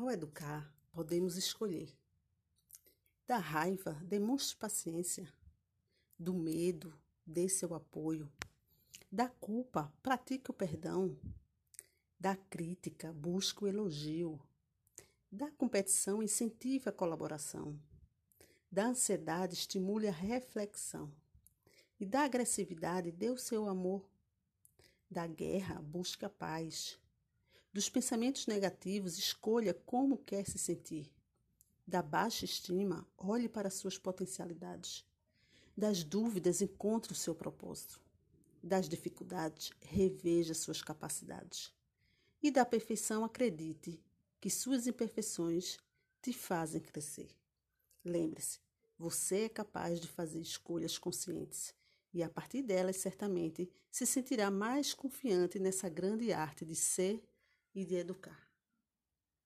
Ao educar, podemos escolher. Da raiva, demonstre paciência. Do medo, dê seu apoio. Da culpa, pratique o perdão. Da crítica, busque o elogio. Da competição, incentive a colaboração. Da ansiedade, estimule a reflexão. E da agressividade, dê o seu amor. Da guerra, busque a paz. Dos pensamentos negativos, escolha como quer se sentir. Da baixa estima, olhe para suas potencialidades. Das dúvidas, encontre o seu propósito. Das dificuldades, reveja suas capacidades. E da perfeição, acredite que suas imperfeições te fazem crescer. Lembre-se, você é capaz de fazer escolhas conscientes e, a partir delas, certamente se sentirá mais confiante nessa grande arte de ser e de educar.